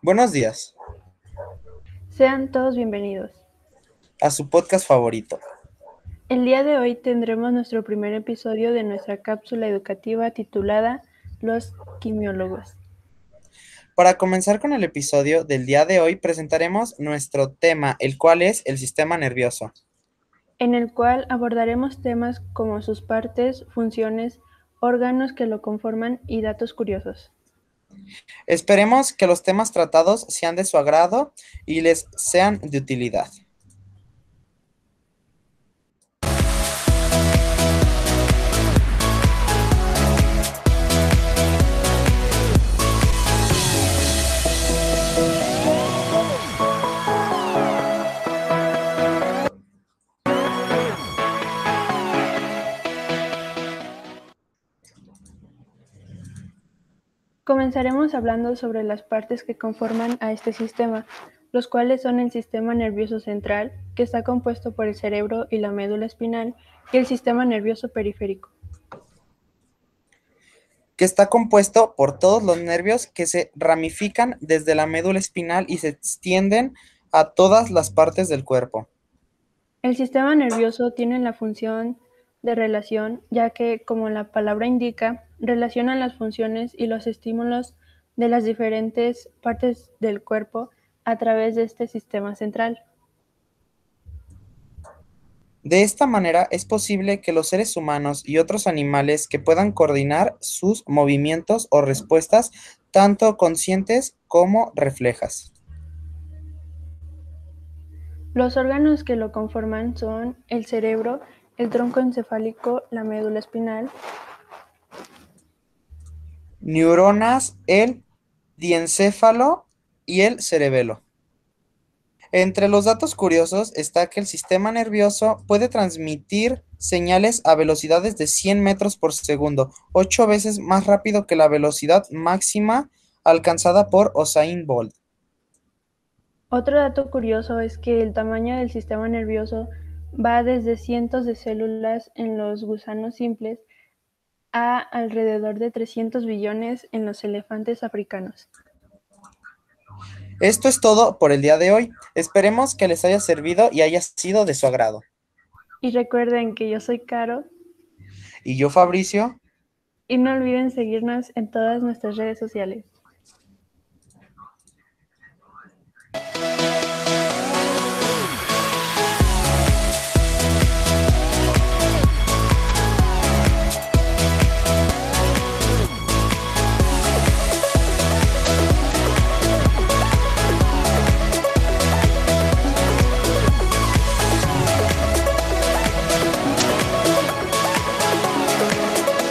Buenos días Sean todos bienvenidos. a su podcast favorito. El día de hoy tendremos nuestro primer episodio de nuestra cápsula educativa titulada Los quimiólogos. Para comenzar con el episodio del día de hoy, presentaremos nuestro tema, el cual es el sistema nervioso. en el cual abordaremos temas como sus partes, funciones, órganos que lo conforman y datos curiosos. Esperemos que los temas tratados sean de su agrado y les sean de utilidad. Comenzaremos hablando sobre las partes que conforman a este sistema, los cuales son el sistema nervioso central, que está compuesto por el cerebro y la médula espinal, y el sistema nervioso periférico. que está compuesto por todos los nervios que se ramifican desde la médula espinal y se extienden a todas las partes del cuerpo. El sistema nervioso tiene la función de relación, ya que, como la palabra indica, relaciona las funciones y los estímulos de las diferentes partes del cuerpo a través de este sistema central. De esta manera es posible que los seres humanos y otros animales que puedan coordinar sus movimientos o respuestas, tanto conscientes como reflejas. Los órganos que lo conforman son el cerebro, el tronco encefálico, la médula espinal, Neuronas, el diencéfalo y el cerebelo. Entre los datos curiosos está que el sistema nervioso puede transmitir señales a velocidades de 100 metros por segundo, ocho veces más rápido que la velocidad máxima alcanzada por Usain Bolt. Otro dato curioso es que el tamaño del sistema nervioso va desde cientos de células en los gusanos simples a alrededor de 300 billones en los elefantes africanos. Esto es todo por el día de hoy. Esperemos que les haya servido y haya sido de su agrado. Y recuerden que yo soy Caro Y yo, Fabricio, y no olviden seguirnos en todas nuestras redes sociales.